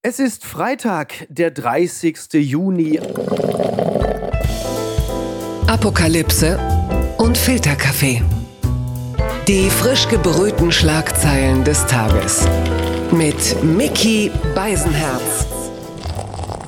Es ist Freitag, der 30. Juni. Apokalypse und Filterkaffee. Die frisch gebrühten Schlagzeilen des Tages. Mit Mickey Beisenherz.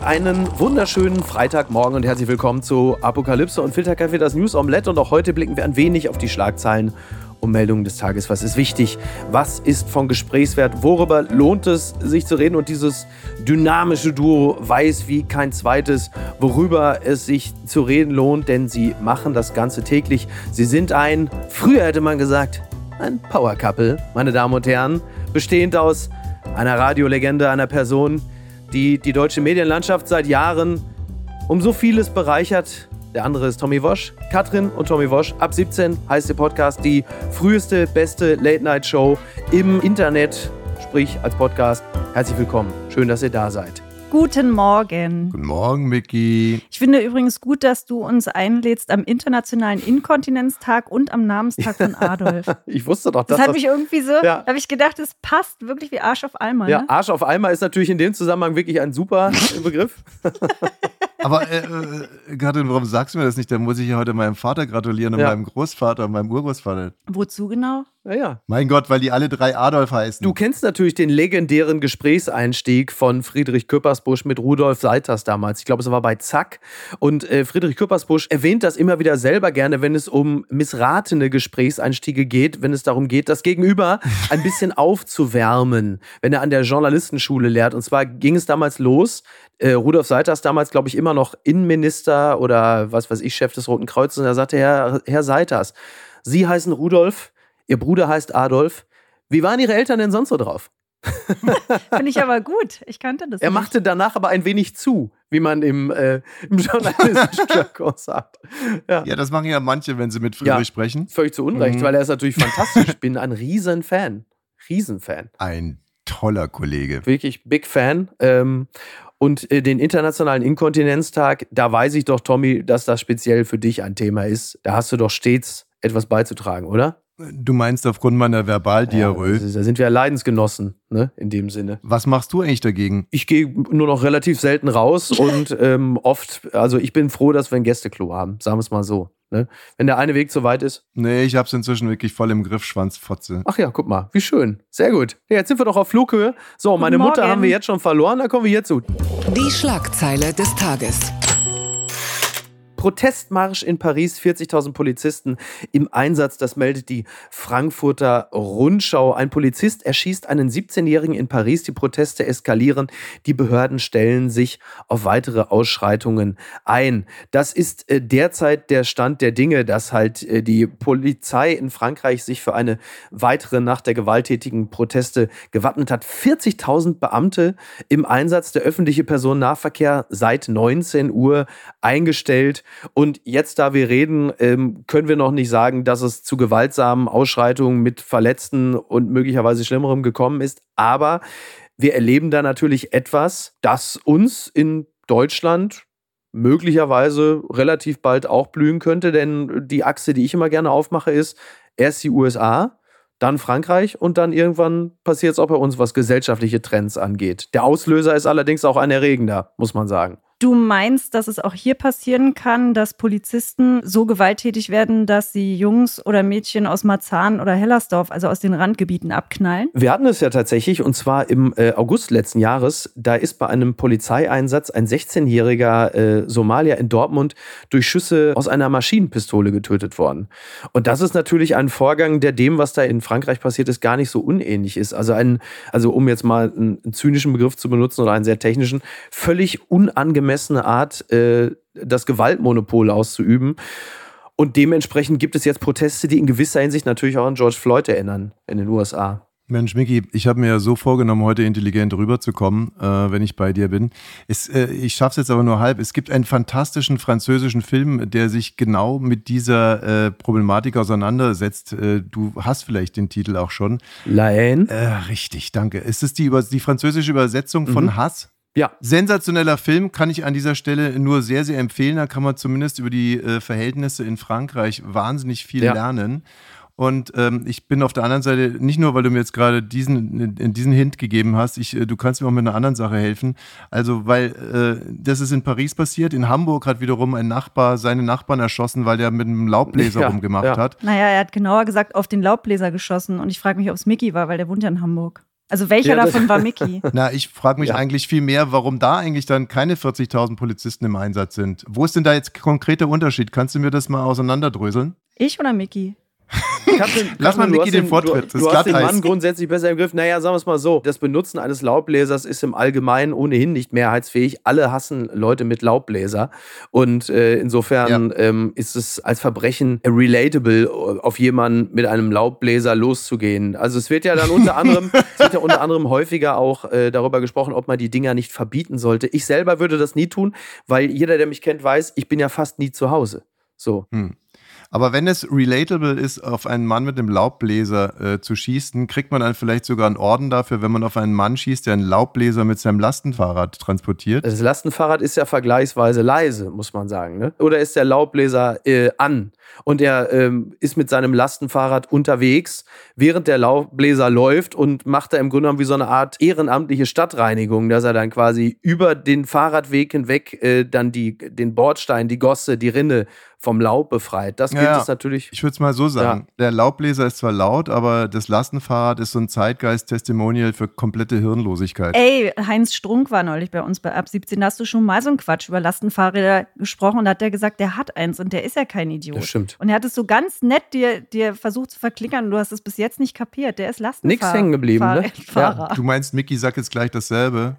Einen wunderschönen Freitagmorgen und herzlich willkommen zu Apokalypse und Filterkaffee, das News Omelette. Und auch heute blicken wir ein wenig auf die Schlagzeilen und Meldungen des Tages. Was ist wichtig? Was ist von Gesprächswert? Worüber lohnt es, sich zu reden? Und dieses dynamische Duo weiß wie kein zweites, worüber es sich zu reden lohnt, denn sie machen das Ganze täglich. Sie sind ein, früher hätte man gesagt, ein Power Couple, meine Damen und Herren, bestehend aus einer Radiolegende, einer Person, die die deutsche Medienlandschaft seit Jahren um so vieles bereichert, der andere ist Tommy Wosch. Katrin und Tommy Wosch. Ab 17 heißt der Podcast die früheste, beste Late-Night-Show im Internet, sprich als Podcast. Herzlich willkommen. Schön, dass ihr da seid. Guten Morgen. Guten Morgen, Micky. Ich finde übrigens gut, dass du uns einlädst am Internationalen Inkontinenztag und am Namenstag von Adolf. ich wusste doch, das. Das hat mich irgendwie so, ja. habe ich gedacht, es passt wirklich wie Arsch auf Eimer. Ja, ne? Arsch auf Eimer ist natürlich in dem Zusammenhang wirklich ein super Begriff. Aber äh, äh, Katrin, warum sagst du mir das nicht? Da muss ich ja heute meinem Vater gratulieren und ja. meinem Großvater und meinem Urgroßvater. Wozu genau? Ja, ja. Mein Gott, weil die alle drei Adolf heißen. Du kennst natürlich den legendären Gesprächseinstieg von Friedrich Köppersbusch mit Rudolf Seiters damals. Ich glaube, es war bei Zack. Und äh, Friedrich Köppersbusch erwähnt das immer wieder selber gerne, wenn es um missratene Gesprächseinstiege geht, wenn es darum geht, das Gegenüber ein bisschen aufzuwärmen, wenn er an der Journalistenschule lehrt. Und zwar ging es damals los. Äh, Rudolf Seiters damals, glaube ich, immer noch Innenminister oder was weiß ich, Chef des Roten Kreuzes. Und er sagte, Herr, Herr Seiters, Sie heißen Rudolf, Ihr Bruder heißt Adolf. Wie waren Ihre Eltern denn sonst so drauf? Finde ich aber gut. Ich kannte das. Er nicht. machte danach aber ein wenig zu, wie man im, äh, im journalistischen Jargon sagt. Ja. ja. das machen ja manche, wenn sie mit Friedrich ja, sprechen. Völlig zu Unrecht, mhm. weil er ist natürlich fantastisch. Ich bin ein Riesenfan. Riesenfan. Ein toller Kollege. Wirklich Big Fan. Ähm, und äh, den Internationalen Inkontinenztag, da weiß ich doch, Tommy, dass das speziell für dich ein Thema ist. Da hast du doch stets etwas beizutragen, oder? Du meinst aufgrund meiner Verbaldiarrhoe? Ja, da sind wir ja Leidensgenossen, ne, in dem Sinne. Was machst du eigentlich dagegen? Ich gehe nur noch relativ selten raus und ähm, oft, also ich bin froh, dass wir ein Gästeklo haben, sagen wir es mal so. Ne? Wenn der eine Weg zu weit ist. Nee, ich hab's inzwischen wirklich voll im Griff, Schwanzfotze. Ach ja, guck mal, wie schön. Sehr gut. Ja, jetzt sind wir doch auf Flughöhe. So, Guten meine Mutter Morgen. haben wir jetzt schon verloren, da kommen wir hier zu. Die Schlagzeile des Tages. Protestmarsch in Paris, 40.000 Polizisten im Einsatz, das meldet die Frankfurter Rundschau. Ein Polizist erschießt einen 17-Jährigen in Paris, die Proteste eskalieren, die Behörden stellen sich auf weitere Ausschreitungen ein. Das ist äh, derzeit der Stand der Dinge, dass halt äh, die Polizei in Frankreich sich für eine weitere Nacht der gewalttätigen Proteste gewappnet hat. 40.000 Beamte im Einsatz, der öffentliche Personennahverkehr seit 19 Uhr eingestellt. Und jetzt, da wir reden, ähm, können wir noch nicht sagen, dass es zu gewaltsamen Ausschreitungen mit Verletzten und möglicherweise Schlimmerem gekommen ist. Aber wir erleben da natürlich etwas, das uns in Deutschland möglicherweise relativ bald auch blühen könnte. Denn die Achse, die ich immer gerne aufmache, ist erst die USA, dann Frankreich und dann irgendwann passiert es auch bei uns, was gesellschaftliche Trends angeht. Der Auslöser ist allerdings auch ein erregender, muss man sagen. Du meinst, dass es auch hier passieren kann, dass Polizisten so gewalttätig werden, dass sie Jungs oder Mädchen aus Marzahn oder Hellersdorf, also aus den Randgebieten, abknallen? Wir hatten es ja tatsächlich, und zwar im äh, August letzten Jahres. Da ist bei einem Polizeieinsatz ein 16-jähriger äh, Somalier in Dortmund durch Schüsse aus einer Maschinenpistole getötet worden. Und das ist natürlich ein Vorgang, der dem, was da in Frankreich passiert ist, gar nicht so unähnlich ist. Also, ein, also um jetzt mal einen zynischen Begriff zu benutzen oder einen sehr technischen, völlig unangemessen angemessene Art, äh, das Gewaltmonopol auszuüben. Und dementsprechend gibt es jetzt Proteste, die in gewisser Hinsicht natürlich auch an George Floyd erinnern in den USA. Mensch, Miki, ich habe mir ja so vorgenommen, heute intelligent rüberzukommen, äh, wenn ich bei dir bin. Es, äh, ich schaffe es jetzt aber nur halb. Es gibt einen fantastischen französischen Film, der sich genau mit dieser äh, Problematik auseinandersetzt. Äh, du hast vielleicht den Titel auch schon. La Haine? Äh, richtig, danke. Ist es die, die französische Übersetzung von mhm. Hass? Ja. Sensationeller Film, kann ich an dieser Stelle nur sehr, sehr empfehlen. Da kann man zumindest über die äh, Verhältnisse in Frankreich wahnsinnig viel ja. lernen. Und ähm, ich bin auf der anderen Seite, nicht nur, weil du mir jetzt gerade diesen, diesen Hint gegeben hast, ich, äh, du kannst mir auch mit einer anderen Sache helfen. Also, weil äh, das ist in Paris passiert. In Hamburg hat wiederum ein Nachbar seine Nachbarn erschossen, weil der mit einem Laubbläser Ja, rumgemacht ja. hat. Naja, er hat genauer gesagt auf den Laubbläser geschossen und ich frage mich, ob es Mickey war, weil der wohnt ja in Hamburg. Also welcher Ja, davon war Mickey? Na, ich frage mich Ja. eigentlich viel mehr, warum da eigentlich dann keine 40.000 Polizisten im Einsatz sind. Wo ist denn da jetzt konkreter Unterschied? Kannst du mir das mal auseinanderdröseln? Ich oder Mickey? Lass mal Micky hast den Vortritt, Du, du hast den. Mann grundsätzlich besser im Griff. Naja, sagen wir es mal so. Das Benutzen eines Laubbläsers ist im Allgemeinen ohnehin nicht mehrheitsfähig. Alle hassen Leute mit Laubbläser. Und äh, insofern ähm, ist es als Verbrechen relatable, auf jemanden mit einem Laubbläser loszugehen. Also es wird ja dann unter anderem, es wird ja unter anderem häufiger auch äh, darüber gesprochen, ob man die Dinger nicht verbieten sollte. Ich selber würde das nie tun, weil jeder, der mich kennt, weiß, ich bin ja fast nie zu Hause. So. Aber wenn es relatable ist, auf einen Mann mit einem Laubbläser äh, zu schießen, kriegt man dann vielleicht sogar einen Orden dafür, wenn man auf einen Mann schießt, der einen Laubbläser mit seinem Lastenfahrrad transportiert. Das Lastenfahrrad ist ja vergleichsweise leise, muss man sagen. Ne? Oder ist der Laubbläser äh, an und er ähm, ist mit seinem Lastenfahrrad unterwegs, während der Laubbläser läuft und macht da im Grunde genommen wie so eine Art ehrenamtliche Stadtreinigung, dass er dann quasi über den Fahrradweg hinweg äh, dann die, den Bordstein, die Gosse, die Rinne vom Laub befreit. Das gilt Ja. es natürlich. Ich würde es mal so sagen. Der Laubbläser ist zwar laut, aber das Lastenfahrrad ist so ein Zeitgeist-Testimonial für komplette Hirnlosigkeit. Ey, Heinz Strunk war neulich bei uns bei Ab 17. Da hast du schon mal so einen Quatsch über Lastenfahrräder gesprochen und da hat der gesagt, der hat eins und der ist ja kein Idiot. Das stimmt. Und er hat es so ganz nett dir, dir versucht zu verklickern und du hast es bis jetzt nicht kapiert. Der ist Lastenfahrer. Nix hängen geblieben, ne? Fahrradfahrer. Du meinst, Mickey sagt jetzt gleich dasselbe?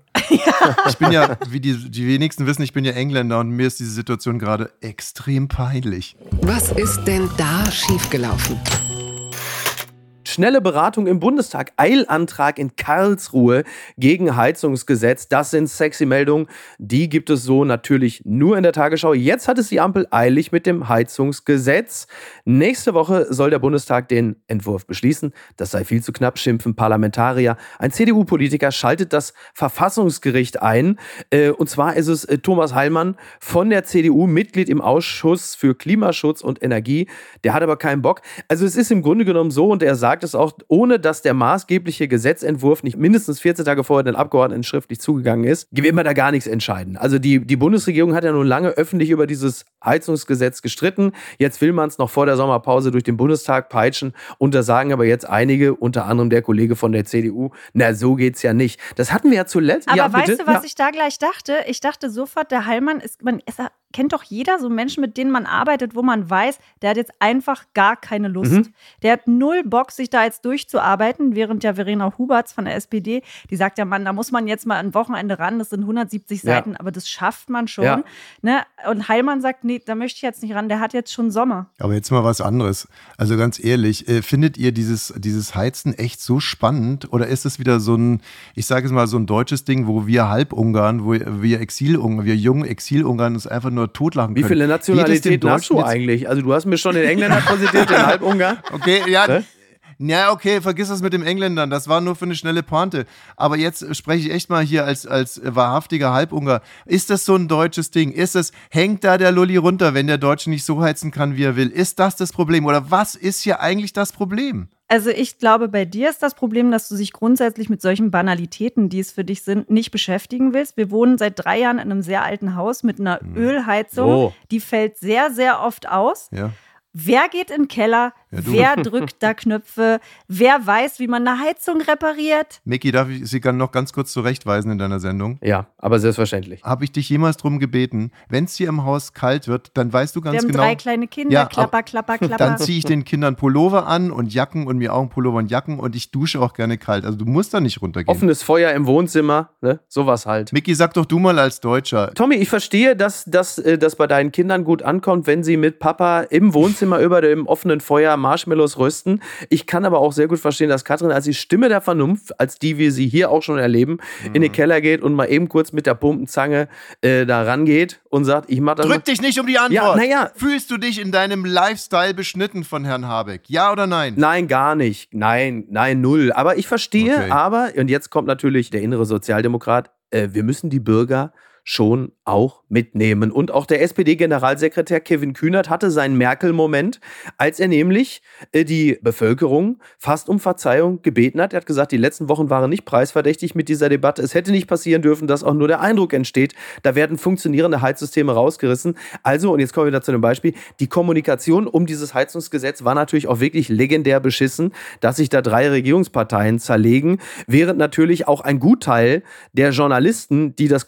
Ich bin ja, wie die, die wenigsten wissen, ich bin ja Engländer und mir ist diese Situation gerade extrem peinlich. Was ist denn da schiefgelaufen? Schnelle Beratung im Bundestag, Eilantrag in Karlsruhe gegen Heizungsgesetz. Das sind sexy Meldungen. Die gibt es so natürlich nur in der Tagesschau. Jetzt hat es die Ampel eilig mit dem Heizungsgesetz. Nächste Woche soll der Bundestag den Entwurf beschließen. Das sei viel zu knapp, schimpfen Parlamentarier. Ein CDU-Politiker schaltet das Verfassungsgericht ein. Äh, Und zwar ist es äh, Thomas Heilmann von der CDU, Mitglied im Ausschuss für Klimaschutz und Energie. Der hat aber keinen Bock. Also es ist im Grunde genommen so, und er sagt es auch, ohne dass der maßgebliche Gesetzentwurf nicht mindestens 14 Tage vorher den Abgeordneten schriftlich zugegangen ist, will man da gar nichts entscheiden. Also die, die Bundesregierung hat ja nun lange öffentlich über dieses Heizungsgesetz gestritten. Jetzt will man es noch vor der Sommerpause durch den Bundestag peitschen. Und da sagen aber jetzt einige, unter anderem der Kollege von der CDU, na, so geht's ja nicht. Das hatten wir ja zuletzt. Aber ja, weißt bitte? du, was ja. ich da gleich dachte? Ich dachte sofort, der Heilmann ist, man ist, kennt doch jeder so Menschen, mit denen man arbeitet, wo man weiß, der hat jetzt einfach gar keine Lust. Mhm. Der hat null Bock, sich da jetzt durchzuarbeiten, während ja Verena Huberts von der SPD, die sagt ja, Mann, da muss man jetzt mal ein Wochenende ran, das sind 170 Ja. Seiten, aber das schafft man schon. Ja. Ne? Und Heilmann sagt, nee, da möchte ich jetzt nicht ran, der hat jetzt schon Sommer. Aber jetzt mal was anderes. Also ganz ehrlich, äh, findet ihr dieses, dieses Heizen echt so spannend? Oder ist es wieder so ein, ich sage es mal, so ein deutsches Ding, wo wir Halbungarn, wo wir Exilungarn, wir jungen Exilungarn uns einfach nur totlachen Wie können? viele es dem Nationalitäten hast du eigentlich? Also du hast mir schon den Engländer präsentiert, den Halbungar. Okay, ja. Ne? Ja, okay, vergiss das mit dem Engländern. Das war nur für eine schnelle Pointe. Aber jetzt spreche ich echt mal hier als, als wahrhaftiger Halbunger. Ist das so ein deutsches Ding? Ist es, hängt da der Lulli runter, wenn der Deutsche nicht so heizen kann, wie er will? Ist das das Problem? Oder was ist hier eigentlich das Problem? Also ich glaube, bei dir ist das Problem, dass du dich grundsätzlich mit solchen Banalitäten, die es für dich sind, nicht beschäftigen willst. Wir wohnen seit drei Jahren in einem sehr alten Haus mit einer Ölheizung. So. Die fällt sehr, sehr oft aus. Ja. Wer geht in den Keller? Ja, wer drückt da Knöpfe? Wer weiß, wie man eine Heizung repariert? Micky, darf ich Sie noch ganz kurz zurechtweisen in deiner Sendung? Ja, aber selbstverständlich. Habe ich dich jemals drum gebeten, wenn es hier im Haus kalt wird, dann weißt du ganz Wir haben genau. drei kleine Kinder, Ja, klapper, klapper, klapper. Dann ziehe ich den Kindern Pullover an und Jacken und mir auch einen Pullover und Jacken und ich dusche auch gerne kalt. Also du musst da nicht runtergehen. Offenes Feuer im Wohnzimmer, ne? sowas halt. Micky, sag doch du mal als Deutscher. Tommy, ich verstehe, dass, dass äh, das bei deinen Kindern gut ankommt, wenn sie mit Papa im Wohnzimmer über dem offenen Feuer Marshmallows rösten. Ich kann aber auch sehr gut verstehen, dass Katrin als die Stimme der Vernunft, als die wir sie hier auch schon erleben, in den Keller geht und mal eben kurz mit der Pumpenzange äh, da rangeht und sagt, ich mach das. Drück dich nicht um die Antwort. Ja, na ja. Fühlst du dich in deinem Lifestyle beschnitten von Herrn Habeck? Ja oder nein? Nein, gar nicht. Nein, nein, null. Aber ich verstehe, Okay. aber, und jetzt kommt natürlich der innere Sozialdemokrat, äh, wir müssen die Bürger schon auch mitnehmen. Und auch der SPD-Generalsekretär Kevin Kühnert hatte seinen Merkel-Moment, als er nämlich äh, die Bevölkerung fast um Verzeihung gebeten hat. Er hat gesagt, die letzten Wochen waren nicht preisverdächtig mit dieser Debatte. Es hätte nicht passieren dürfen, dass auch nur der Eindruck entsteht, da werden funktionierende Heizsysteme rausgerissen. Also, und jetzt kommen wir wieder zu dem Beispiel, die Kommunikation um dieses Heizungsgesetz war natürlich auch wirklich legendär beschissen, dass sich da drei Regierungsparteien zerlegen, während natürlich auch ein Gutteil der Journalisten, die das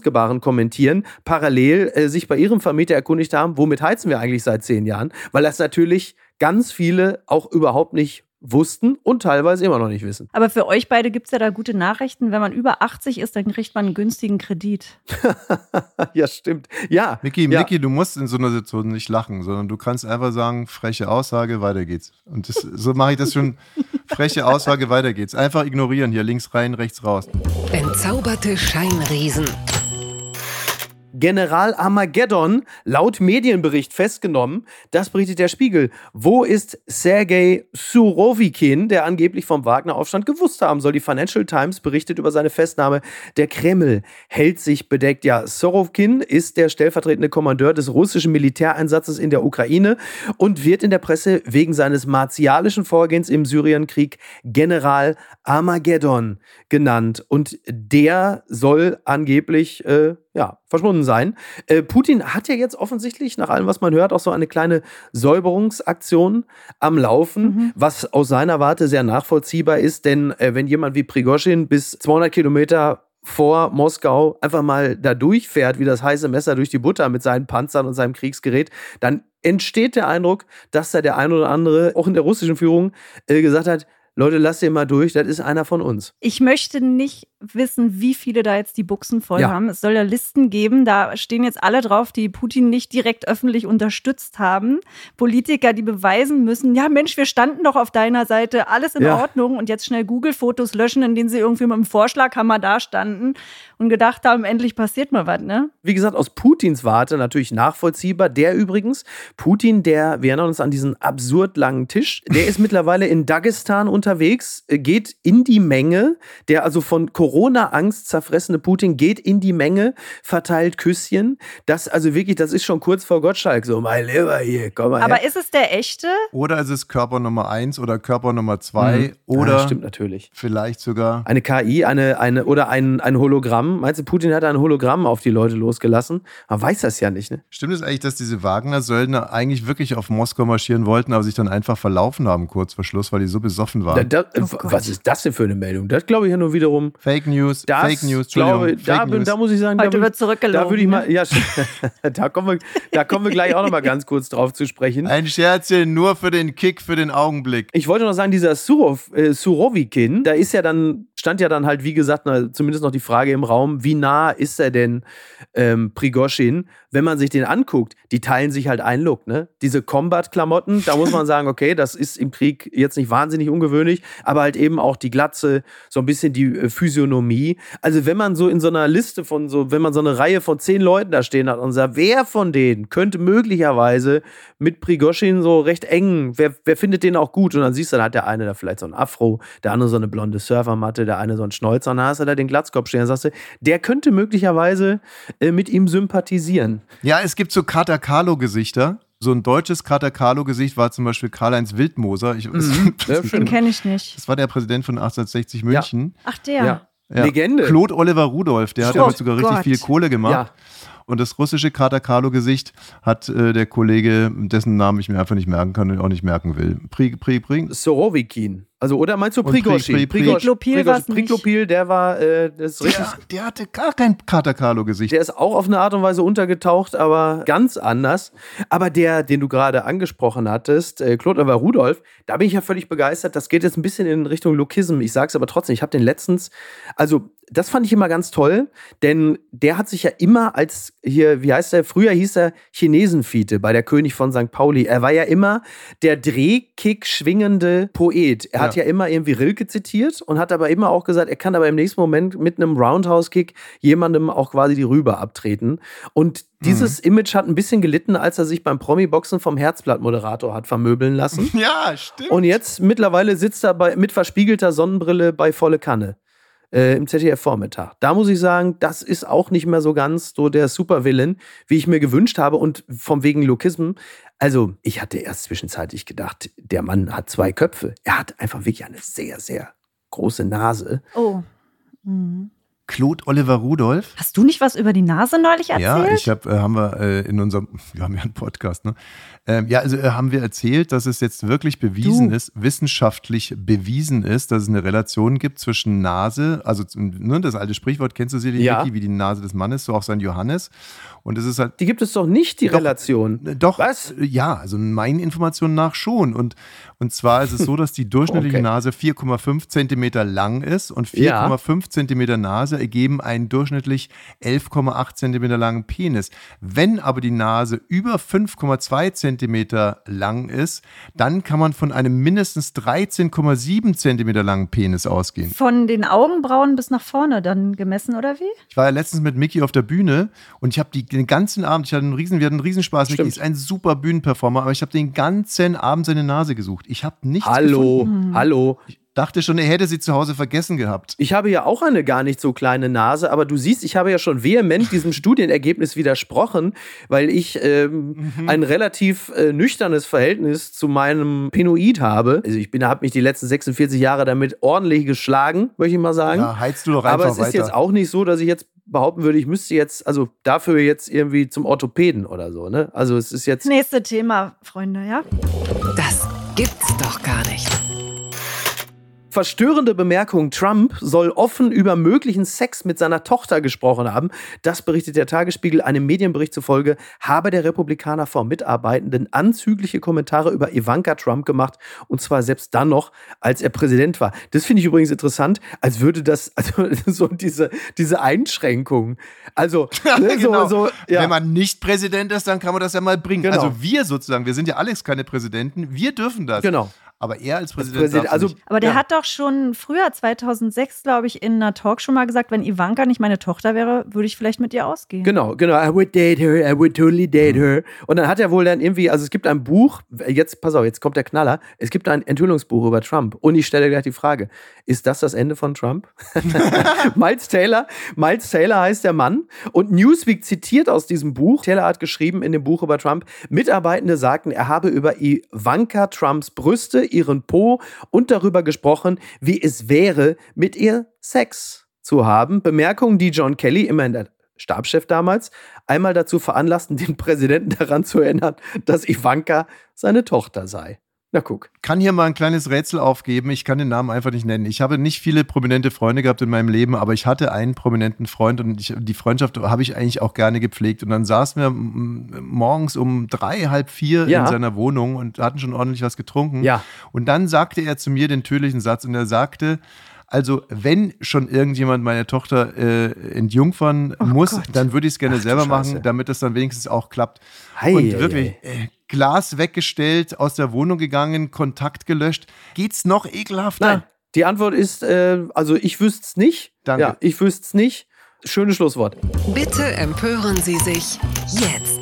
Kommunikationsgebaren kommentieren, parallel äh, sich bei ihrem Vermieter erkundigt haben, womit heizen wir eigentlich seit zehn Jahren, weil das natürlich ganz viele auch überhaupt nicht wussten und teilweise immer noch nicht wissen. Aber für euch beide gibt es ja da gute Nachrichten. Wenn man über 80 ist, dann kriegt man einen günstigen Kredit. ja, stimmt. Ja. Micky, ja. Micky, du musst in so einer Situation nicht lachen, sondern du kannst einfach sagen, freche Aussage, weiter geht's. Und das, so mache ich das schon. Freche Aussage, weiter geht's. Einfach ignorieren, hier links rein, rechts raus. Entzauberte Scheinriesen. General Armageddon laut Medienbericht festgenommen. Das berichtet der Spiegel. Wo ist Sergei Surovikin, der angeblich vom Wagner-Aufstand gewusst haben soll? Die Financial Times berichtet über seine Festnahme. Der Kreml hält sich bedeckt. Ja, Surovikin ist der stellvertretende Kommandeur des russischen Militäreinsatzes in der Ukraine und wird in der Presse wegen seines martialischen Vorgehens im Syrienkrieg General Armageddon genannt. Und der soll angeblich äh, ja, verschwunden sein. Äh, Putin hat ja jetzt offensichtlich, nach allem, was man hört, auch so eine kleine Säuberungsaktion am Laufen, mhm. was aus seiner Warte sehr nachvollziehbar ist, denn äh, wenn jemand wie Prigozhin bis 200 Kilometer vor Moskau einfach mal da durchfährt, wie das heiße Messer durch die Butter mit seinen Panzern und seinem Kriegsgerät, dann entsteht der Eindruck, dass da der ein oder andere, auch in der russischen Führung, äh, gesagt hat, Leute, lasst ihr mal durch, das ist einer von uns. Ich möchte nicht wissen, wie viele da jetzt die Buchsen voll ja. haben. Es soll ja Listen geben, da stehen jetzt alle drauf, die Putin nicht direkt öffentlich unterstützt haben. Politiker, die beweisen müssen, ja Mensch, wir standen doch auf deiner Seite, alles in ja. Ordnung und jetzt schnell Google-Fotos löschen, in denen sie irgendwie mit dem Vorschlaghammer da standen und gedacht haben, endlich passiert mal was, ne? Wie gesagt, aus Putins Warte natürlich nachvollziehbar. Der übrigens, Putin, der, wir erinnern uns an diesen absurd langen Tisch, der ist mittlerweile in Dagestan unterwegs, äh, geht in die Menge, der also von Corona Corona-Angst zerfressene Putin geht in die Menge, verteilt Küsschen. Das also wirklich, das ist schon kurz vor Gottschalk. So, mein Lieber hier, komm mal Aber her. ist es der echte? Oder ist es Körper Nummer eins oder Körper Nummer zwei mhm. oder ja, stimmt natürlich. vielleicht sogar eine KI, eine, eine oder ein, ein Hologramm. Meinst du, Putin hat ein Hologramm auf die Leute losgelassen? Man weiß das ja nicht, ne? Stimmt es eigentlich, dass diese Wagner-Söldner eigentlich wirklich auf Moskau marschieren wollten, aber sich dann einfach verlaufen haben kurz vor Schluss, weil die so besoffen waren? Da, da, oh was ist das denn für eine Meldung? Das glaube ich ja nur wiederum. Fake News, das Fake News, glaube, Fake da, News. da muss ich sagen, Heute da, wird zurückgelogen. Da würde ich mal, ne? ja, da kommen wir, da kommen wir gleich auch noch mal ganz kurz drauf zu sprechen. Ein Scherzchen nur für den Kick, für den Augenblick. Ich wollte noch sagen, dieser Surov, äh, Surovikin, da ist ja dann stand ja dann halt, wie gesagt, na, zumindest noch die Frage im Raum, wie nah ist er denn ähm, Prigoshin? Wenn man sich den anguckt, die teilen sich halt einen Look, ne? Diese Combat-Klamotten, da muss man sagen, okay, das ist im Krieg jetzt nicht wahnsinnig ungewöhnlich, aber halt eben auch die Glatze, so ein bisschen die äh, Physiognomie. Also wenn man so in so einer Liste von so, wenn man so eine Reihe von zehn Leuten da stehen hat und sagt, wer von denen könnte möglicherweise mit Prigoshin so recht eng, wer, wer findet den auch gut? Und dann siehst du, dann hat der eine da vielleicht so ein Afro, der andere so eine blonde Surfermatte, der eine so ein Schnäuzer und dann hast du da den Glatzkopf stehen. Dann sagst du, der könnte möglicherweise äh, mit ihm sympathisieren. Ja, es gibt so Katakalo-Gesichter. So ein deutsches Katakalo-Gesicht war zum Beispiel Karl-Heinz Wildmoser. Ich, Mhm. Den kenne ich nicht. Das war der Präsident von 1860 München. Ach, der. Ja. Ja. Legende. Claude Oliver Rudolph, der hat Stimmt. damit sogar richtig Gott. viel Kohle gemacht. Ja. Und das russische Katakalo-Gesicht hat äh, der Kollege, dessen Namen ich mir einfach nicht merken kann und auch nicht merken will. Pri, Pri, Pri. Sorovikin. Also, oder meinst du Und Pri- Prigoshin? Pri- Pri- Prigos- Priglopil nicht. Priglopil, der war, äh, das ist richtig. Der, der hatte gar kein Katakalo-Gesicht. Der ist auch auf eine Art und Weise untergetaucht, aber ganz anders. Aber der, den du gerade angesprochen hattest, äh, Claude Oliver Rudolph, da bin ich ja völlig begeistert. Das geht jetzt ein bisschen in Richtung Lokism. Ich sag's aber trotzdem, ich habe den letztens, also das fand ich immer ganz toll, denn der hat sich ja immer als hier, wie heißt der? Früher hieß er Chinesenfiete bei der König von St. Pauli. Er war ja immer der Drehkick schwingende Poet. Er hat ja immer irgendwie Rilke zitiert und hat aber immer auch gesagt, er kann aber im nächsten Moment mit einem Roundhouse-Kick jemandem auch quasi die Rübe abtreten. Und dieses Image hat ein bisschen gelitten, als er sich beim Promi-Boxen vom Herzblatt-Moderator hat vermöbeln lassen. Ja, stimmt. Und jetzt mittlerweile sitzt er bei, mit verspiegelter Sonnenbrille bei volle Kanne. Äh, im ZDF-Vormittag. Da muss ich sagen, das ist auch nicht mehr so ganz so der Supervillain, wie ich mir gewünscht habe und vom wegen Lokism. Also, ich hatte erst zwischenzeitlich gedacht, der Mann hat zwei Köpfe. Er hat einfach wirklich eine sehr, sehr große Nase. Oh. Mhm. Claude Oliver Rudolph. Hast du nicht was über die Nase neulich erzählt? Ja, ich habe, äh, haben wir äh, in unserem, wir haben ja einen Podcast, ne? Ähm, ja, also äh, haben wir erzählt, dass es jetzt wirklich bewiesen Du. ist, wissenschaftlich bewiesen ist, dass es eine Relation gibt zwischen Nase, also ne, das alte Sprichwort kennst du sicherlich, Ja. Vicky, wie die Nase des Mannes, so auch sein Johannes. Und es ist halt Die gibt es doch nicht, die Doch. Relation. Äh, Doch, Was? ja, also meinen Informationen nach schon. Und, und zwar ist es so, dass die durchschnittliche Okay. Nase 4,5 Zentimeter lang ist und Ja. 4,5 Zentimeter Nase ergeben einen durchschnittlich 11,8 Zentimeter langen Penis. Wenn aber die Nase über 5,2 Zentimeter lang ist, dann kann man von einem mindestens 13,7 Zentimeter langen Penis ausgehen. Von den Augenbrauen bis nach vorne dann gemessen, oder wie? Ich war ja letztens mit Mickey auf der Bühne und ich habe die den ganzen Abend, ich hatte einen riesen, wir hatten einen Riesenspaß. Mickey Stimmt. ist ein super Bühnenperformer, aber ich habe den ganzen Abend seine Nase gesucht. Ich habe nichts Hallo, gefunden. hallo. Ich dachte schon, er hätte sie zu Hause vergessen gehabt. Ich habe ja auch eine gar nicht so kleine Nase, aber du siehst, ich habe ja schon vehement diesem Studienergebnis widersprochen, weil ich ähm, ein relativ äh, nüchternes Verhältnis zu meinem Penoid habe. Also ich bin, habe mich die letzten 46 Jahre damit ordentlich geschlagen, möchte ich mal sagen. Ja, heizt du doch einfach aber es ist weiter. jetzt auch nicht so, dass ich jetzt behaupten würde, ich müsste jetzt, also dafür jetzt irgendwie zum Orthopäden oder so, ne? Also es ist jetzt. Nächste Thema, Freunde, ja? Das gibt's doch gar nicht. Verstörende Bemerkung, Trump soll offen über möglichen Sex mit seiner Tochter gesprochen haben. Das berichtet der Tagesspiegel. Einem Medienbericht zufolge habe der Republikaner vor Mitarbeitenden anzügliche Kommentare über Ivanka Trump gemacht. Und zwar selbst dann noch, als er Präsident war. Das finde ich übrigens interessant, als würde das, also so diese, diese Einschränkung. Also, ne, Genau. so, so, ja. Wenn man nicht Präsident ist, dann kann man das ja mal bringen. Genau. Also wir sozusagen, wir sind ja Alex keine Präsidenten, wir dürfen das. Genau. Aber er als Präsident, Präsident, darf's also, nicht. Aber der ja. hat doch schon früher, 2006, glaube ich, in einer Talk schon mal gesagt, wenn Ivanka nicht meine Tochter wäre, würde ich vielleicht mit ihr ausgehen. Genau, genau. I would date her, I would totally date Mhm. her. Und dann hat er wohl dann irgendwie, also es gibt ein Buch, jetzt, pass auf, jetzt kommt der Knaller. Es gibt ein Enthüllungsbuch über Trump. Und ich stelle gleich die Frage, ist das das Ende von Trump? Miles Taylor, Miles Taylor heißt der Mann. Und Newsweek zitiert aus diesem Buch, Taylor hat geschrieben in dem Buch über Trump, Mitarbeitende sagten, er habe über Ivanka Trumps Brüste, ihren Po und darüber gesprochen, wie es wäre, mit ihr Sex zu haben. Bemerkungen, die John Kelly, immerhin der Stabschef damals, einmal dazu veranlassten, den Präsidenten daran zu erinnern, dass Ivanka seine Tochter sei. Na guck. kann hier mal ein kleines Rätsel aufgeben. Ich kann den Namen einfach nicht nennen. Ich habe nicht viele prominente Freunde gehabt in meinem Leben, aber ich hatte einen prominenten Freund und ich, die Freundschaft habe ich eigentlich auch gerne gepflegt. Und dann saßen wir morgens um drei, halb vier Ja. in seiner Wohnung und hatten schon ordentlich was getrunken. Ja. Und dann sagte er zu mir den tödlichen Satz und er sagte, also wenn schon irgendjemand meine Tochter äh, entjungfern muss, Gott. dann würde ich es gerne Ach selber machen, damit es dann wenigstens auch klappt. Hei, und hei, wirklich, äh, Glas weggestellt, aus der Wohnung gegangen, Kontakt gelöscht. Geht's noch ekelhafter? Nein, die Antwort ist, äh, also ich wüsste es nicht. Danke. Ja, ich wüsste es nicht. Schönes Schlusswort. Bitte empören Sie sich jetzt.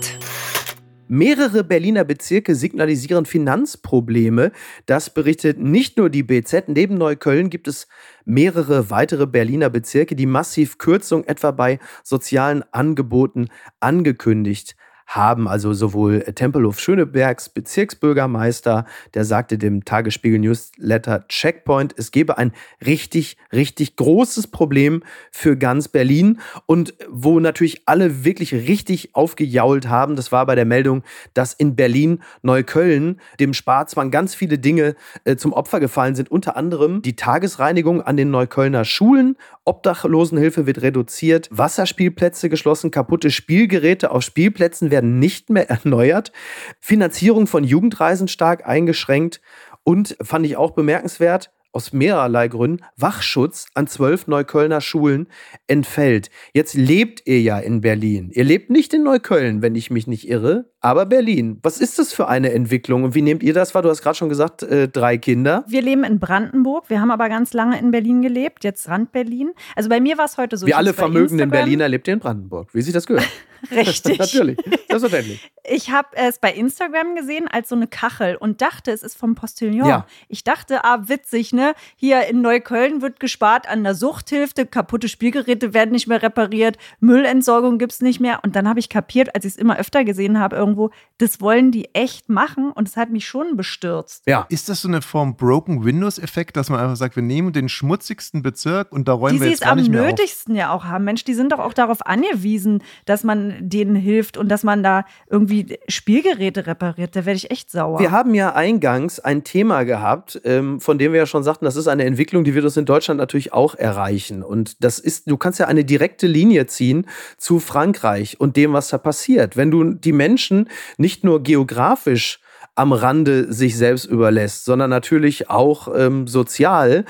Mehrere Berliner Bezirke signalisieren Finanzprobleme. Das berichtet nicht nur die BZ. Neben Neukölln gibt es mehrere weitere Berliner Bezirke, die massiv Kürzung etwa bei sozialen Angeboten angekündigt haben. Also sowohl Tempelhof Schönebergs Bezirksbürgermeister, der sagte dem Tagesspiegel Newsletter Checkpoint, es gebe ein richtig, richtig großes Problem für ganz Berlin. Und wo natürlich alle wirklich richtig aufgejault haben, das war bei der Meldung, dass in Berlin Neukölln dem Sparzwang ganz viele Dinge äh, zum Opfer gefallen sind, unter anderem die Tagesreinigung an den Neuköllner Schulen, Obdachlosenhilfe wird reduziert, Wasserspielplätze geschlossen, kaputte Spielgeräte auf Spielplätzen werden nicht mehr erneuert, Finanzierung von Jugendreisen stark eingeschränkt und fand ich auch bemerkenswert, aus mehrerlei Gründen Wachschutz an zwölf Neuköllner Schulen entfällt. Jetzt lebt ihr ja in Berlin. Ihr lebt nicht in Neukölln, wenn ich mich nicht irre, aber Berlin. Was ist das für eine Entwicklung und wie nehmt ihr das wahr? Du hast gerade schon gesagt, äh, drei Kinder. Wir leben in Brandenburg, wir haben aber ganz lange in Berlin gelebt, jetzt Rand Berlin. Also bei mir war es heute so. Ich alle vermögenden Berliner lebt ihr in Brandenburg. Wie sich das gehört. Richtig. Natürlich. Selbstverständlich. Ich habe es bei Instagram gesehen als so eine Kachel und dachte, es ist vom Postillon. Ja. Ich dachte, ah, witzig, ne? Hier in Neukölln wird gespart an der Suchthilfe, kaputte Spielgeräte werden nicht mehr repariert, Müllentsorgung gibt es nicht mehr. Und dann habe ich kapiert, als ich es immer öfter gesehen habe, irgendwo, das wollen die echt machen und es hat mich schon bestürzt. Ja. Ist das so eine Form Broken Windows-Effekt, dass man einfach sagt, wir nehmen den schmutzigsten Bezirk und da räumen die wir jetzt gar nicht mehr Die sie es am nötigsten ja auch haben. Mensch, die sind doch auch darauf angewiesen, dass man denen hilft und dass man da irgendwie Spielgeräte repariert, da werde ich echt sauer. Wir haben ja eingangs ein Thema gehabt, ähm, von dem wir ja schon sagten, das ist eine Entwicklung, die wird uns in Deutschland natürlich auch erreichen. Und das ist, du kannst ja eine direkte Linie ziehen zu Frankreich und dem, was da passiert. Wenn du die Menschen nicht nur geografisch am Rande sich selbst überlässt, sondern natürlich auch ähm, sozial,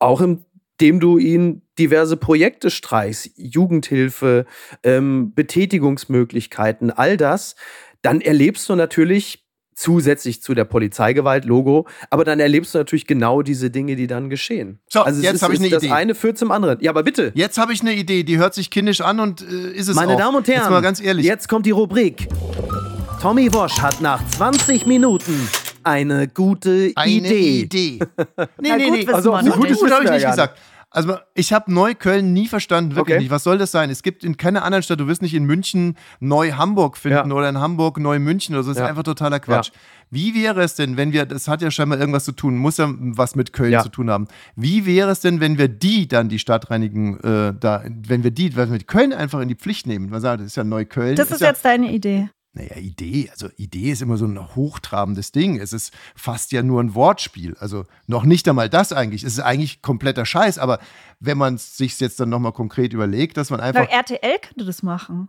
auch im indem du ihnen diverse Projekte streichst, Jugendhilfe, ähm, Betätigungsmöglichkeiten, all das, dann erlebst du natürlich zusätzlich zu der Polizeigewalt, Logo, aber dann erlebst du natürlich genau diese Dinge, die dann geschehen. So, also jetzt habe ich eine das Idee. Das eine führt zum anderen. Ja, aber bitte. Jetzt habe ich eine Idee, die hört sich kindisch an und äh, ist es Meine auch. Damen und Herren, jetzt mal ganz ehrlich. Jetzt kommt die Rubrik. Tommy Wosch hat nach 20 Minuten eine gute eine Idee. Idee. nee, nee, nee. Also, gut, gut, gut habe ich nicht gesagt. Also ich habe Neukölln nie verstanden, wirklich okay. nicht. Was soll das sein? Es gibt in keiner anderen Stadt, du wirst nicht in München Neu-Hamburg finden ja. oder in Hamburg Neu-München oder so. Das ja. ist einfach totaler Quatsch. Ja. Wie wäre es denn, wenn wir, das hat ja scheinbar irgendwas zu tun, muss ja was mit Köln zu tun haben. Wie wäre es denn, wenn wir die dann, die Stadtreinigen, äh, da, wenn wir die, wenn wir Köln einfach in die Pflicht nehmen? Man sagt, das ist ja Neukölln. Das ist, ist jetzt deine Idee. Naja, Idee, also Idee ist immer so ein hochtrabendes Ding. Es ist fast ja nur ein Wortspiel. Also noch nicht einmal das eigentlich. Es ist eigentlich kompletter Scheiß, aber wenn man es sich jetzt dann nochmal konkret überlegt, dass man einfach. Na, RTL könnte das machen.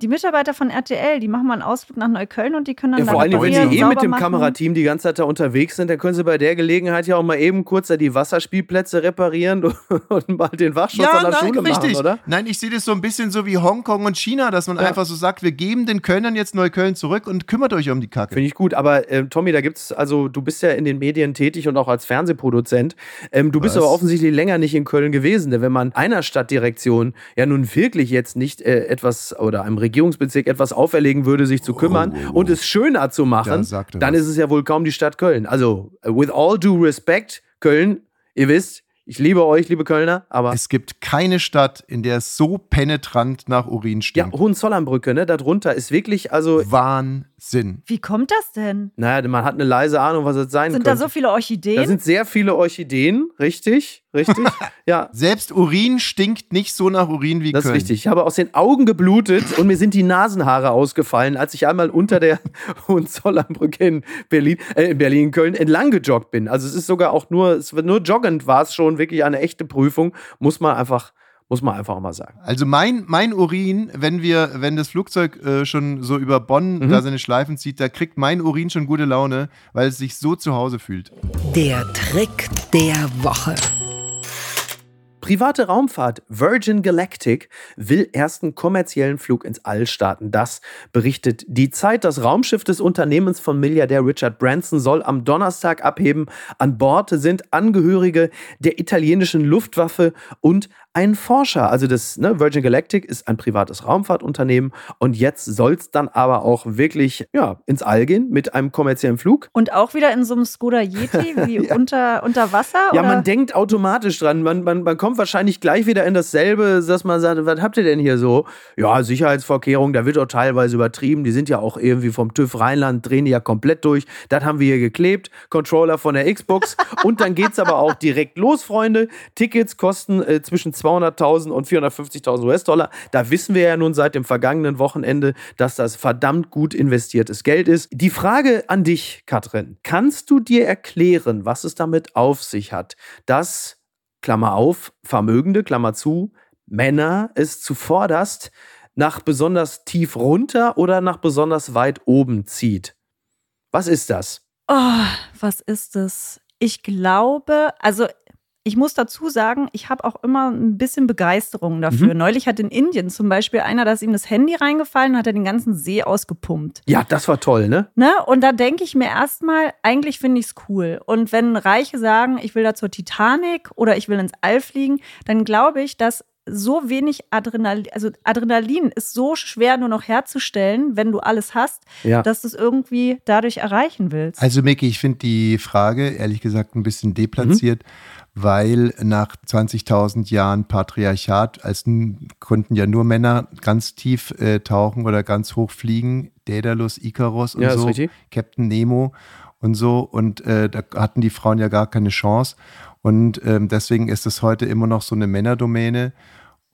Die Mitarbeiter von RTL, die machen mal einen Ausflug nach Neukölln und die können dann ja, Vor allem, wenn sie eh mit dem machen. Kamerateam die ganze Zeit da unterwegs sind, dann können sie bei der Gelegenheit ja auch mal eben kurz da die Wasserspielplätze reparieren und mal den Wachschutz ja, an der nein, Schule richtig. machen, oder? Nein, ich sehe das so ein bisschen so wie Hongkong und China, dass man ja. einfach so sagt, wir geben den Kölnern jetzt Neukölln zurück und kümmert euch um die Kacke. Finde ich gut, aber äh, Tommy, da gibt es, also du bist ja in den Medien tätig und auch als Fernsehproduzent. Ähm, du bist Was? aber offensichtlich länger nicht in Köln gewesen, denn wenn man einer Stadtdirektion ja nun wirklich jetzt nicht äh, etwas oder einem Regierungsbezirk etwas auferlegen würde, sich zu kümmern oh, und es schöner zu machen, dann was. ist es ja wohl kaum die Stadt Köln. Also, with all due respect, Köln, ihr wisst, ich liebe euch, liebe Kölner, aber. Es gibt keine Stadt, in der es so penetrant nach Urin stinkt. Ja, Hohenzollernbrücke, ne? Darunter ist wirklich, also. Wahnsinn. Wie kommt das denn? Naja, man hat eine leise Ahnung, was es sein sind könnte. Sind da so viele Orchideen? Da sind sehr viele Orchideen, richtig, richtig. ja. Selbst Urin stinkt nicht so nach Urin wie das Köln. Das ist richtig. Ich habe aus den Augen geblutet und mir sind die Nasenhaare ausgefallen, als ich einmal unter der Hohenzollernbrücke in Berlin, äh, in Berlin, Köln entlang gejoggt bin. Also es ist sogar auch nur, es wird nur joggend war es schon wirklich eine echte Prüfung, muss man einfach muss man einfach mal sagen. Also mein, mein Urin, wenn wir, wenn das Flugzeug äh, schon so über Bonn mhm. da seine Schleifen zieht, da kriegt mein Urin schon gute Laune, weil es sich so zu Hause fühlt. Der Trick der Woche. Private Raumfahrt Virgin Galactic will ersten kommerziellen Flug ins All starten. Das berichtet die Zeit. Das Raumschiff des Unternehmens von Milliardär Richard Branson soll am Donnerstag abheben. An Bord sind Angehörige der italienischen Luftwaffe und ein Forscher. Also das ne, Virgin Galactic ist ein privates Raumfahrtunternehmen und jetzt soll es dann aber auch wirklich ja, ins All gehen mit einem kommerziellen Flug. Und auch wieder in so einem Skoda Yeti wie ja. unter, unter Wasser? Ja, oder? man denkt automatisch dran. Man, man, man kommt wahrscheinlich gleich wieder in dasselbe, dass man sagt, was habt ihr denn hier so? Ja, Sicherheitsvorkehrungen, da wird auch teilweise übertrieben. Die sind ja auch irgendwie vom TÜV Rheinland, drehen die ja komplett durch. Das haben wir hier geklebt. Controller von der Xbox. und dann geht es aber auch direkt los, Freunde. Tickets kosten äh, zwischen 200.000 und 450.000 US-Dollar. Da wissen wir ja nun seit dem vergangenen Wochenende, dass das verdammt gut investiertes Geld ist. Die Frage an dich, Katrin, kannst du dir erklären, was es damit auf sich hat, dass, Klammer auf, Vermögende, Klammer zu, Männer es zuvorderst nach besonders tief runter oder nach besonders weit oben zieht? Was ist das? Oh, was ist das? Ich glaube, also ich muss dazu sagen, ich habe auch immer ein bisschen Begeisterung dafür. Mhm. Neulich hat in Indien zum Beispiel einer, dass ihm das Handy reingefallen hat, er den ganzen See ausgepumpt. Ja, das war toll, ne? ne? Und da denke ich mir erstmal, eigentlich finde ich es cool. Und wenn Reiche sagen, ich will da zur Titanic oder ich will ins All fliegen, dann glaube ich, dass so wenig Adrenalin, also Adrenalin ist so schwer nur noch herzustellen, wenn du alles hast, Ja. dass du es irgendwie dadurch erreichen willst. Also Micky, ich finde die Frage ehrlich gesagt ein bisschen deplatziert, weil nach 20.000 Jahren Patriarchat, als konnten ja nur Männer ganz tief äh, tauchen oder ganz hoch fliegen, Daedalus, Icarus und Ja, so. Captain Nemo und so und äh, da hatten die Frauen ja gar keine Chance und ähm, deswegen ist es heute immer noch so eine Männerdomäne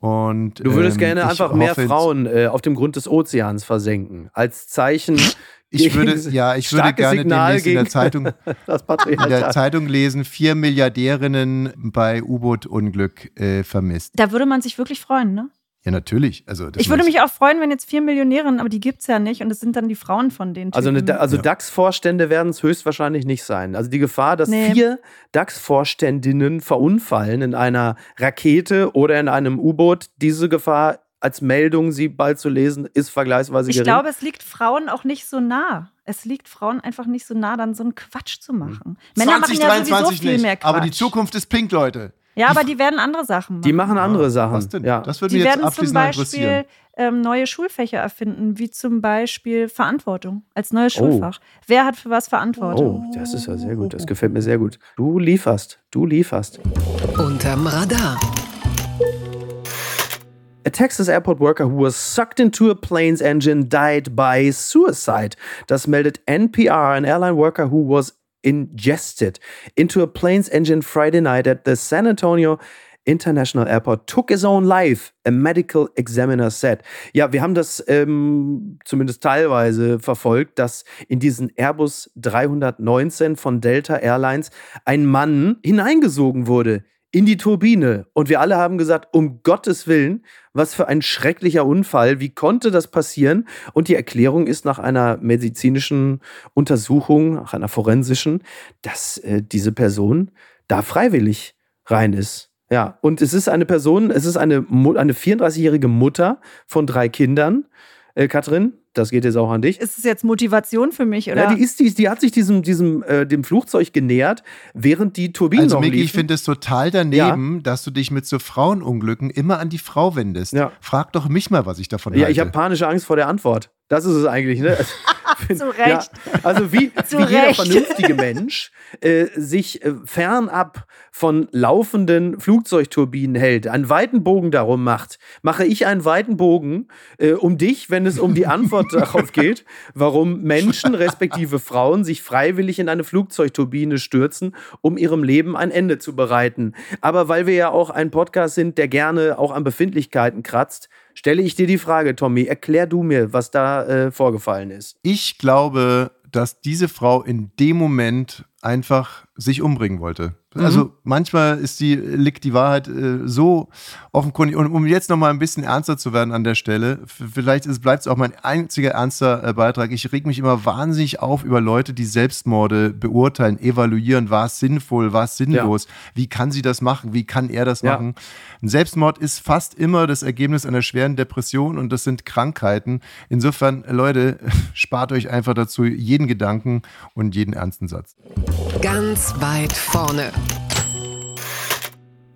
und Du würdest ähm, gerne einfach mehr Frauen äh, auf dem Grund des Ozeans versenken. Als Zeichen. Ich würde, ja, ich würde gerne Signal demnächst in der Zeitung das in der. Zeitung lesen, vier Milliardärinnen bei U-Boot-Unglück äh, vermisst. Da würde man sich wirklich freuen, ne? Ja, natürlich. Also, das Ich würde mich auch freuen, wenn jetzt vier Millionärinnen, aber die gibt es ja nicht und es sind dann die Frauen von den Also, eine, also Ja. DAX-Vorstände werden es höchstwahrscheinlich nicht sein. Also die Gefahr, dass Nee. vier DAX-Vorständinnen verunfallen in einer Rakete oder in einem U-Boot, diese Gefahr als Meldung, sie bald zu lesen, ist vergleichsweise Ich gering. glaube, es liegt Frauen auch nicht so nah. Es liegt Frauen einfach nicht so nah, dann so einen Quatsch zu machen. Männer machen ja sowieso viel nicht. mehr Quatsch. Aber die Zukunft ist pink, Leute. Ja, aber die werden andere Sachen machen. die machen andere Sachen. Was denn? Ja. Das würde die mich jetzt werden zum Beispiel interessieren. ähm, neue Schulfächer erfinden, wie zum Beispiel Verantwortung als neues Schulfach. Wer hat für was Verantwortung? Oh, das ist ja sehr gut. Das gefällt mir sehr gut. Du lieferst. Du lieferst. Unterm Radar. A Texas airport worker who was sucked into a plane's engine died by suicide. Das meldet NPR. An airline worker who was ingested into a plane's engine Friday night at the San Antonio International Airport took his own life, a medical examiner said. Ja, wir haben das ähm, zumindest teilweise verfolgt, dass in diesen Airbus 319 von Delta Airlines ein Mann hineingesogen wurde in die Turbine. Und wir alle haben gesagt, um Gottes Willen, was für ein schrecklicher Unfall, wie konnte das passieren? Und die Erklärung ist nach einer medizinischen Untersuchung, nach einer forensischen, dass äh, diese Person da freiwillig rein ist. Ja, und es ist eine Person, es ist eine, eine 34-jährige Mutter von drei Kindern. Äh, Katrin, das geht jetzt auch an dich. Ist es jetzt Motivation für mich? Oder? Ja, die, ist, die, die hat sich diesem, diesem, äh, dem Flugzeug genähert, während die Turbinen Also, noch Miki, ich finde es total daneben, dass du dich mit so Frauenunglücken immer an die Frau wendest. Ja. Frag doch mich mal, was ich davon Ja, halte. ich habe panische Angst vor der Antwort. Das ist es eigentlich, ne? Zu Recht. Ja, also wie, wie jeder vernünftige Mensch äh, sich äh, fernab von laufenden Flugzeugturbinen hält, einen weiten Bogen darum macht, mache ich einen weiten Bogen äh, um dich, wenn es um die Antwort darauf geht, warum Menschen respektive Frauen sich freiwillig in eine Flugzeugturbine stürzen, um ihrem Leben ein Ende zu bereiten. Aber weil wir ja auch ein Podcast sind, der gerne auch an Befindlichkeiten kratzt, stelle ich dir die Frage, Tommy, erklär du mir, was da äh, vorgefallen ist. Ich glaube, dass diese Frau in dem Moment einfach sich umbringen wollte. Also manchmal ist die, liegt die Wahrheit äh, so offenkundig. Und um jetzt nochmal ein bisschen ernster zu werden an der Stelle, vielleicht bleibt es auch mein einziger ernster äh, Beitrag. Ich reg mich immer wahnsinnig auf über Leute, die Selbstmorde beurteilen, evaluieren, war es sinnvoll, war es sinnlos, wie kann sie das machen, wie kann er das Ja. machen. Ein Selbstmord ist fast immer das Ergebnis einer schweren Depression und das sind Krankheiten. Insofern, Leute, spart euch einfach dazu jeden Gedanken und jeden ernsten Satz. Ganz weit vorne.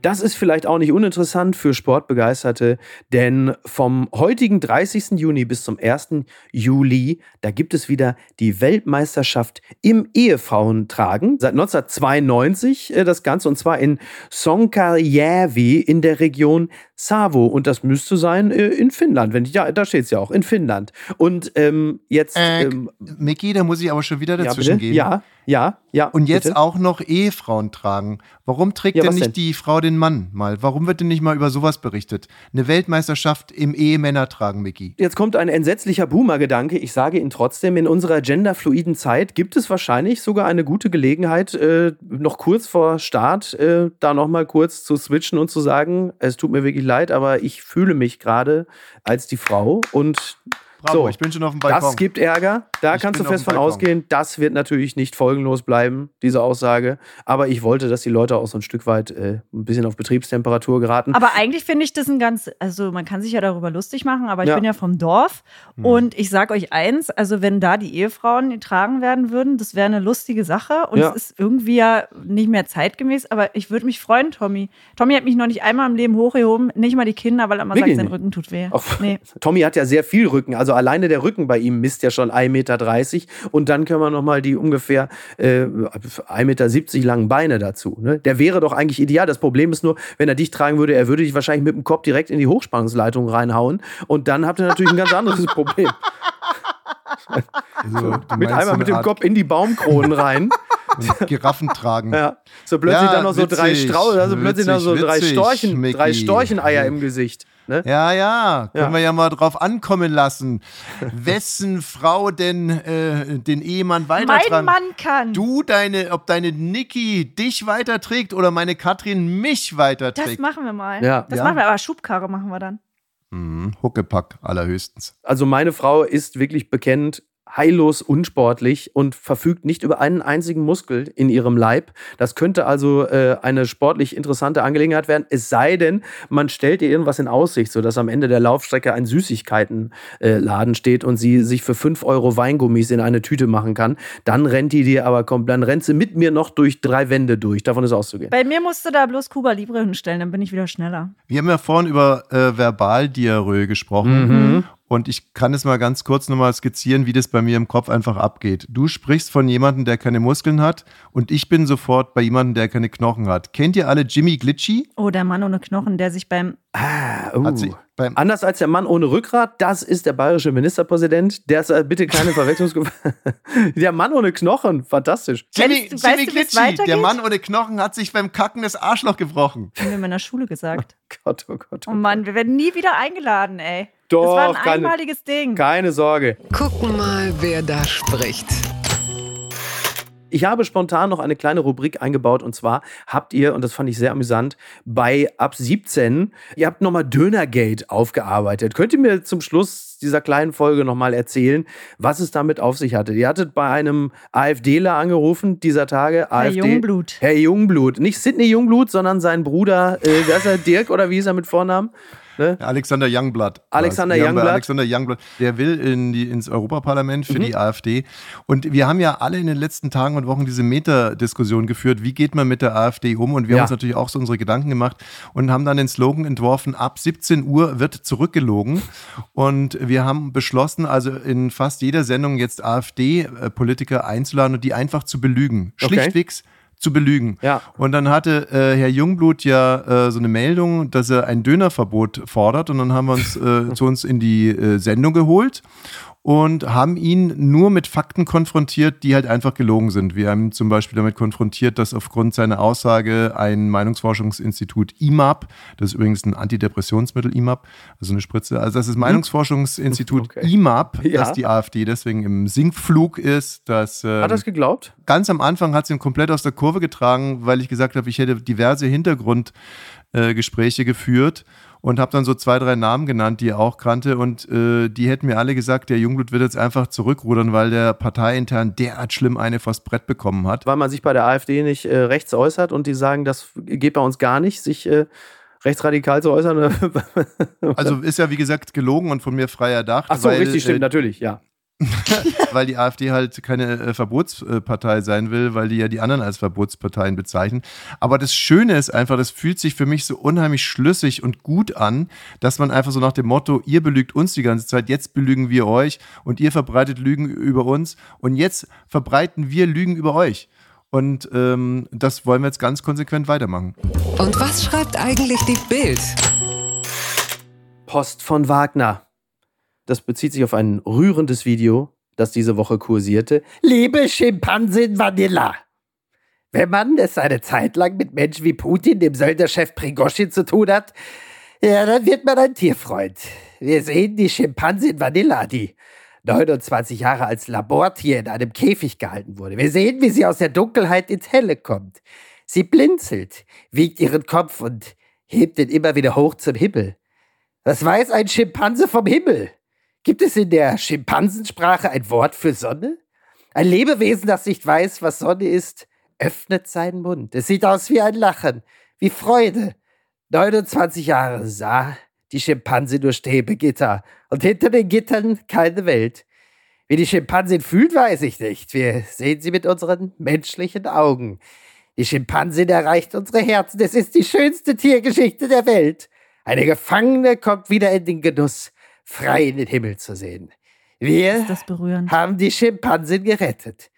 Das ist vielleicht auch nicht uninteressant für Sportbegeisterte, denn vom heutigen 30. Juni bis zum 1. Juli, da gibt es wieder die Weltmeisterschaft im Ehefrauentragen. Seit 1992 äh, das Ganze und zwar in Sonkarjärvi in der Region Savo und das müsste sein äh, in Finnland. Wenn ja, da steht es ja auch, in Finnland. Und ähm, jetzt. Äh, ähm, Micky, da muss ich aber schon wieder ja, dazwischen bitte? gehen. ja, ja, ja. Und jetzt bitte? auch noch Ehefrauen tragen. Warum trägt Ja, denn nicht denn? die Frau den Mann mal? Warum wird denn nicht mal über sowas berichtet? Eine Weltmeisterschaft im Ehemänner tragen, Micky. Jetzt kommt ein entsetzlicher Boomer-Gedanke. Ich sage ihn trotzdem, in unserer genderfluiden Zeit gibt es wahrscheinlich sogar eine gute Gelegenheit, äh, noch kurz vor Start äh, da nochmal kurz zu switchen und zu sagen, es tut mir wirklich leid, aber ich fühle mich gerade als die Frau und Bravo, so, ich bin schon auf dem Balkon. das gibt Ärger. Da kannst du fest von ausgehen, das wird natürlich nicht folgenlos bleiben, diese Aussage. Aber ich wollte, dass die Leute auch so ein Stück weit äh, ein bisschen auf Betriebstemperatur geraten. Aber eigentlich finde ich das ein ganz, also man kann sich ja darüber lustig machen, aber ich ja. bin ja vom Dorf hm. und ich sage euch eins, also wenn da die Ehefrauen getragen werden würden, das wäre eine lustige Sache und ja. es ist irgendwie ja nicht mehr zeitgemäß, aber ich würde mich freuen, Tommy. Tommy hat mich noch nicht einmal im Leben hochgehoben, nicht mal die Kinder, weil er immer Wirklich sagt, sein Rücken tut weh. Nee. Tommy hat ja sehr viel Rücken, also alleine der Rücken bei ihm misst ja schon 1,30 Meter und dann können wir nochmal die ungefähr äh, 1,70 Meter langen Beine dazu. Ne? Der wäre doch eigentlich ideal. Das Problem ist nur, wenn er dich tragen würde, er würde dich wahrscheinlich mit dem Kopf direkt in die Hochspannungsleitung reinhauen und dann habt ihr natürlich ein ganz anderes Problem. Also, mit einmal mit dem Kopf in die Baumkronen rein. Giraffen tragen. Ja. So plötzlich ja, dann noch so witzig, drei Strauß, also plötzlich noch so drei Storchen, Mickey. drei Storcheneier im Gesicht. Ne? Ja, ja, können ja. wir ja mal drauf ankommen lassen. Wessen Frau denn äh, den Ehemann weitertragen? Mein Mann kann. Du deine, ob deine Niki dich weiterträgt oder meine Katrin mich weiterträgt. Das machen wir mal. Ja. Das ja. machen wir, aber Schubkarre machen wir dann. Mhm, Huckepack allerhöchstens. Also meine Frau ist wirklich bekannt heillos unsportlich und verfügt nicht über einen einzigen Muskel in ihrem Leib. Das könnte also äh, eine sportlich interessante Angelegenheit werden, es sei denn, man stellt ihr irgendwas in Aussicht, sodass am Ende der Laufstrecke ein Süßigkeitenladen äh, steht und sie sich für 5 Euro Weingummis in eine Tüte machen kann. Dann rennt die dir aber komplett, dann rennt sie mit mir noch durch drei Wände durch. Davon ist auszugehen. Bei mir musst du da bloß Kuba Libre hinstellen, dann bin ich wieder schneller. Wir haben ja vorhin über äh, Verbaldiarrhoe gesprochen. Mhm. Und ich kann es mal ganz kurz nochmal skizzieren, wie das bei mir im Kopf einfach abgeht. Du sprichst von jemandem, der keine Muskeln hat und ich bin sofort bei jemandem, der keine Knochen hat. Kennt ihr alle Jimmy Glitchy? Oh, der Mann ohne Knochen, der sich beim... Ah, uh. Beim Anders als der Mann ohne Rückgrat, das ist der bayerische Ministerpräsident. Der ist äh, bitte keine Verwechslungsgefahr. der Mann ohne Knochen, fantastisch. Jimmy, weißt, Jimmy Glitchy, der Mann ohne Knochen hat sich beim Kacken das Arschloch gebrochen. Haben wir in meiner Schule gesagt. Oh Gott, oh Gott. Oh, oh Mann, wir werden nie wieder eingeladen, ey. Doch, das war ein keine, einmaliges Ding. Keine Sorge. Gucken mal, wer da spricht. Ich habe spontan noch eine kleine Rubrik eingebaut und zwar habt ihr, und das fand ich sehr amüsant, bei ab 17, ihr habt nochmal Dönergate aufgearbeitet. Könnt ihr mir zum Schluss dieser kleinen Folge nochmal erzählen, was es damit auf sich hatte? Ihr hattet bei einem AfDler angerufen dieser Tage. Herr AfD, Jungblut. Herr Jungblut. Nicht Sidney Jungblut, sondern sein Bruder, äh, wer ist er, Dirk oder wie ist er mit Vornamen? Ne? Alexander Youngblood. Alexander Youngblood. Alexander Youngblood. Der will in die, ins Europaparlament für mhm. die AfD. Und wir haben ja alle in den letzten Tagen und Wochen diese Meta-Diskussion geführt. Wie geht man mit der AfD um? Und wir ja. haben uns natürlich auch so unsere Gedanken gemacht und haben dann den Slogan entworfen: Ab 17 Uhr wird zurückgelogen. Und wir haben beschlossen, also in fast jeder Sendung jetzt AfD-Politiker einzuladen und die einfach zu belügen. Okay. Zu belügen. Ja. Und dann hatte äh, Herr Jungblut ja äh, so eine Meldung, dass er ein Dönerverbot fordert. Und dann haben wir uns äh, zu uns in die äh, Sendung geholt und haben ihn nur mit Fakten konfrontiert, die halt einfach gelogen sind. Wir haben ihn zum Beispiel damit konfrontiert, dass aufgrund seiner Aussage ein Meinungsforschungsinstitut IMAP, das ist übrigens ein Antidepressionsmittel IMAP, also eine Spritze, also das ist Meinungsforschungsinstitut okay. IMAP, ja. dass die AfD deswegen im Sinkflug ist. Dass, ähm, hat es geglaubt? Ganz am Anfang hat es ihn komplett aus der Kurve getragen, weil ich gesagt habe, ich hätte diverse Hintergrundgespräche äh, geführt und habe dann so zwei, drei Namen genannt, die er auch kannte und äh, die hätten mir alle gesagt, der Jungblut wird jetzt einfach zurückrudern, weil der parteiintern derart schlimm eine vors Brett bekommen hat. Weil man sich bei der AfD nicht äh, rechts äußert und die sagen, das geht bei uns gar nicht, sich äh, rechtsradikal zu äußern. also ist ja wie gesagt gelogen und von mir frei erdacht. Ach so, weil, richtig, stimmt, äh, natürlich, ja. weil die AfD halt keine äh, Verbotspartei sein will, weil die ja die anderen als Verbotsparteien bezeichnen. Aber das Schöne ist einfach, das fühlt sich für mich so unheimlich schlüssig und gut an, dass man einfach so nach dem Motto, ihr belügt uns die ganze Zeit, jetzt belügen wir euch und ihr verbreitet Lügen über uns und jetzt verbreiten wir Lügen über euch. Und ähm, das wollen wir jetzt ganz konsequent weitermachen. Und was schreibt eigentlich die Bild? Post von Wagner. Das bezieht sich auf ein rührendes Video, das diese Woche kursierte. Liebe Schimpansin Vanilla! Wenn man es eine Zeit lang mit Menschen wie Putin, dem Söldnerchef Prigoschin, zu tun hat, ja, dann wird man ein Tierfreund. Wir sehen die Schimpansin Vanilla, die 29 Jahre als Labortier in einem Käfig gehalten wurde. Wir sehen, wie sie aus der Dunkelheit ins Helle kommt. Sie blinzelt, wiegt ihren Kopf und hebt ihn immer wieder hoch zum Himmel. Was weiß ein Schimpanse vom Himmel? Gibt es in der Schimpansensprache ein Wort für Sonne? Ein Lebewesen, das nicht weiß, was Sonne ist, öffnet seinen Mund. Es sieht aus wie ein Lachen, wie Freude. 29 Jahre sah die Schimpanse durch Stäbegitter und hinter den Gittern keine Welt. Wie die Schimpansin fühlt, weiß ich nicht. Wir sehen sie mit unseren menschlichen Augen. Die Schimpansin erreicht unsere Herzen. Es ist die schönste Tiergeschichte der Welt. Eine Gefangene kommt wieder in den Genuss, frei in den Himmel zu sehen. Wir haben die Schimpansin gerettet.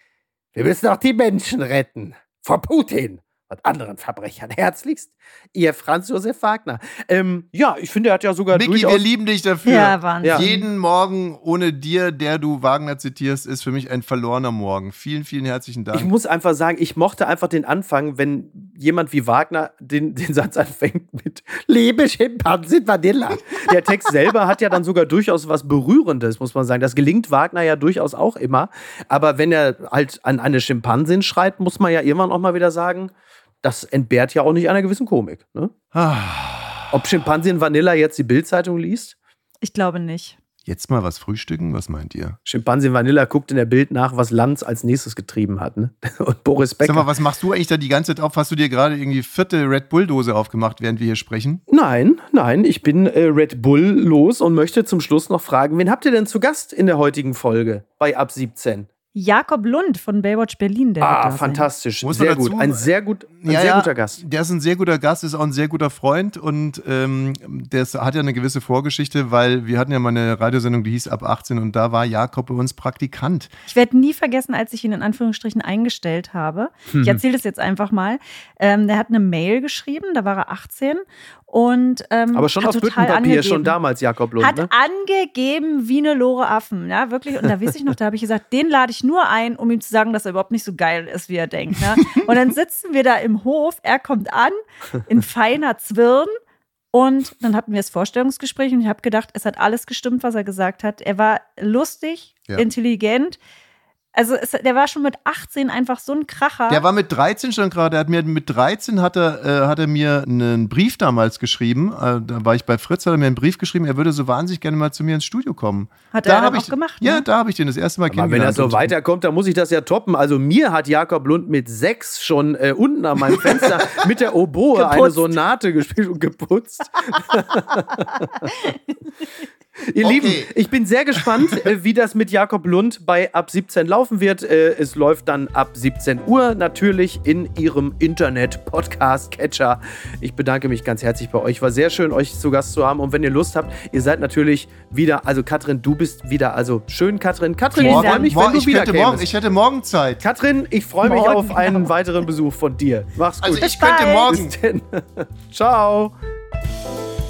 Wir müssen auch die Menschen retten. Vor Putin und anderen Verbrechern. Herzlichst, ihr Franz Josef Wagner. Ähm, ja, ich finde, er hat ja sogar Micky, durchaus... wir lieben dich dafür. Ja, Wahnsinn. Jeden Morgen ohne dir, der du Wagner zitierst, ist für mich ein verlorener Morgen. Vielen, vielen herzlichen Dank. Ich muss einfach sagen, ich mochte einfach den Anfang, wenn jemand wie Wagner den, den Satz anfängt mit Liebe Schimpansen Vanilla. Der Text selber hat ja dann sogar durchaus was Berührendes, muss man sagen. Das gelingt Wagner ja durchaus auch immer. Aber wenn er halt an eine Schimpansin schreit, muss man ja irgendwann auch mal wieder sagen, das entbehrt ja auch nicht einer gewissen Komik. Ne? Ob Schimpansin Vanilla jetzt die Bildzeitung liest? Ich glaube nicht. Jetzt mal was frühstücken? Was meint ihr? Schimpansin Vanilla guckt in der Bild nach, was Lanz als nächstes getrieben hat. Ne? Und Boris Becker. Sag mal, was machst du eigentlich da die ganze Zeit auf? Hast du dir gerade irgendwie vierte Red Bull-Dose aufgemacht, während wir hier sprechen? Nein, nein, ich bin äh, Red Bull los und möchte zum Schluss noch fragen, wen habt ihr denn zu Gast in der heutigen Folge bei Ab 17? Jakob Lund von Baywatch Berlin, der Ah, fantastisch. Muss sehr dazu- gut. Ein sehr, gut, ein Ja, sehr ja, guter Gast. Der ist ein sehr guter Gast, ist auch ein sehr guter Freund und ähm, der ist- hat ja eine gewisse Vorgeschichte, weil wir hatten ja mal eine Radiosendung, die hieß Ab 18 und da war Jakob bei uns Praktikant. Ich werde nie vergessen, als ich ihn in Anführungsstrichen eingestellt habe. Ich erzähle das jetzt einfach mal. Ähm, der hat eine Mail geschrieben, da war er 18 und ähm, Aber schon hat auf Büttenpapier, angegeben. schon damals Jakob Lund. Hat Ne? angegeben wie eine Lore Affen, ja, wirklich. Und da weiß ich noch, da habe ich gesagt, den lade ich nur ein, um ihm zu sagen, dass er überhaupt nicht so geil ist, wie er denkt. Ne? Und dann sitzen wir da im Hof, er kommt an, in feiner Zwirn. Und dann hatten wir das Vorstellungsgespräch und ich habe gedacht, es hat alles gestimmt, was er gesagt hat. Er war lustig, Ja. intelligent. Also es, der war schon mit 18 einfach so ein Kracher. Der war mit 13 schon gerade, der hat mir mit 13 hat er, äh, hat er mir einen Brief damals geschrieben, äh, da war ich bei Fritz, hat er mir einen Brief geschrieben, er würde so wahnsinnig gerne mal zu mir ins Studio kommen. Hat da er dann auch ich, gemacht, Ja, ne? da habe ich den das erste Mal Aber wenn er kennengelernt. so weiterkommt, dann muss ich das ja toppen. Also mir hat Jakob Lund mit sechs schon äh, unten an meinem Fenster mit der Oboe eine Geputzt. Sonate gespielt und geputzt. Ihr Okay. Lieben, ich bin sehr gespannt, äh, wie das mit Jakob Lund bei Ab 17 laufen wird. Äh, Es läuft dann ab 17 Uhr natürlich in Ihrem Internet-Podcast-Catcher. Ich bedanke mich ganz herzlich bei euch. War sehr schön, euch zu Gast zu haben. Und wenn ihr Lust habt, ihr seid natürlich wieder, also Katrin, du bist wieder, also schön, Katrin. Katrin, ich Vielen freue mich, wenn du ich, wieder könnte morgen, ich hätte morgen Zeit. Katrin, ich freue mich Morgen, auf einen weiteren Besuch von dir. Mach's gut. Also ich könnte bald. morgen. Bis denn. Ciao.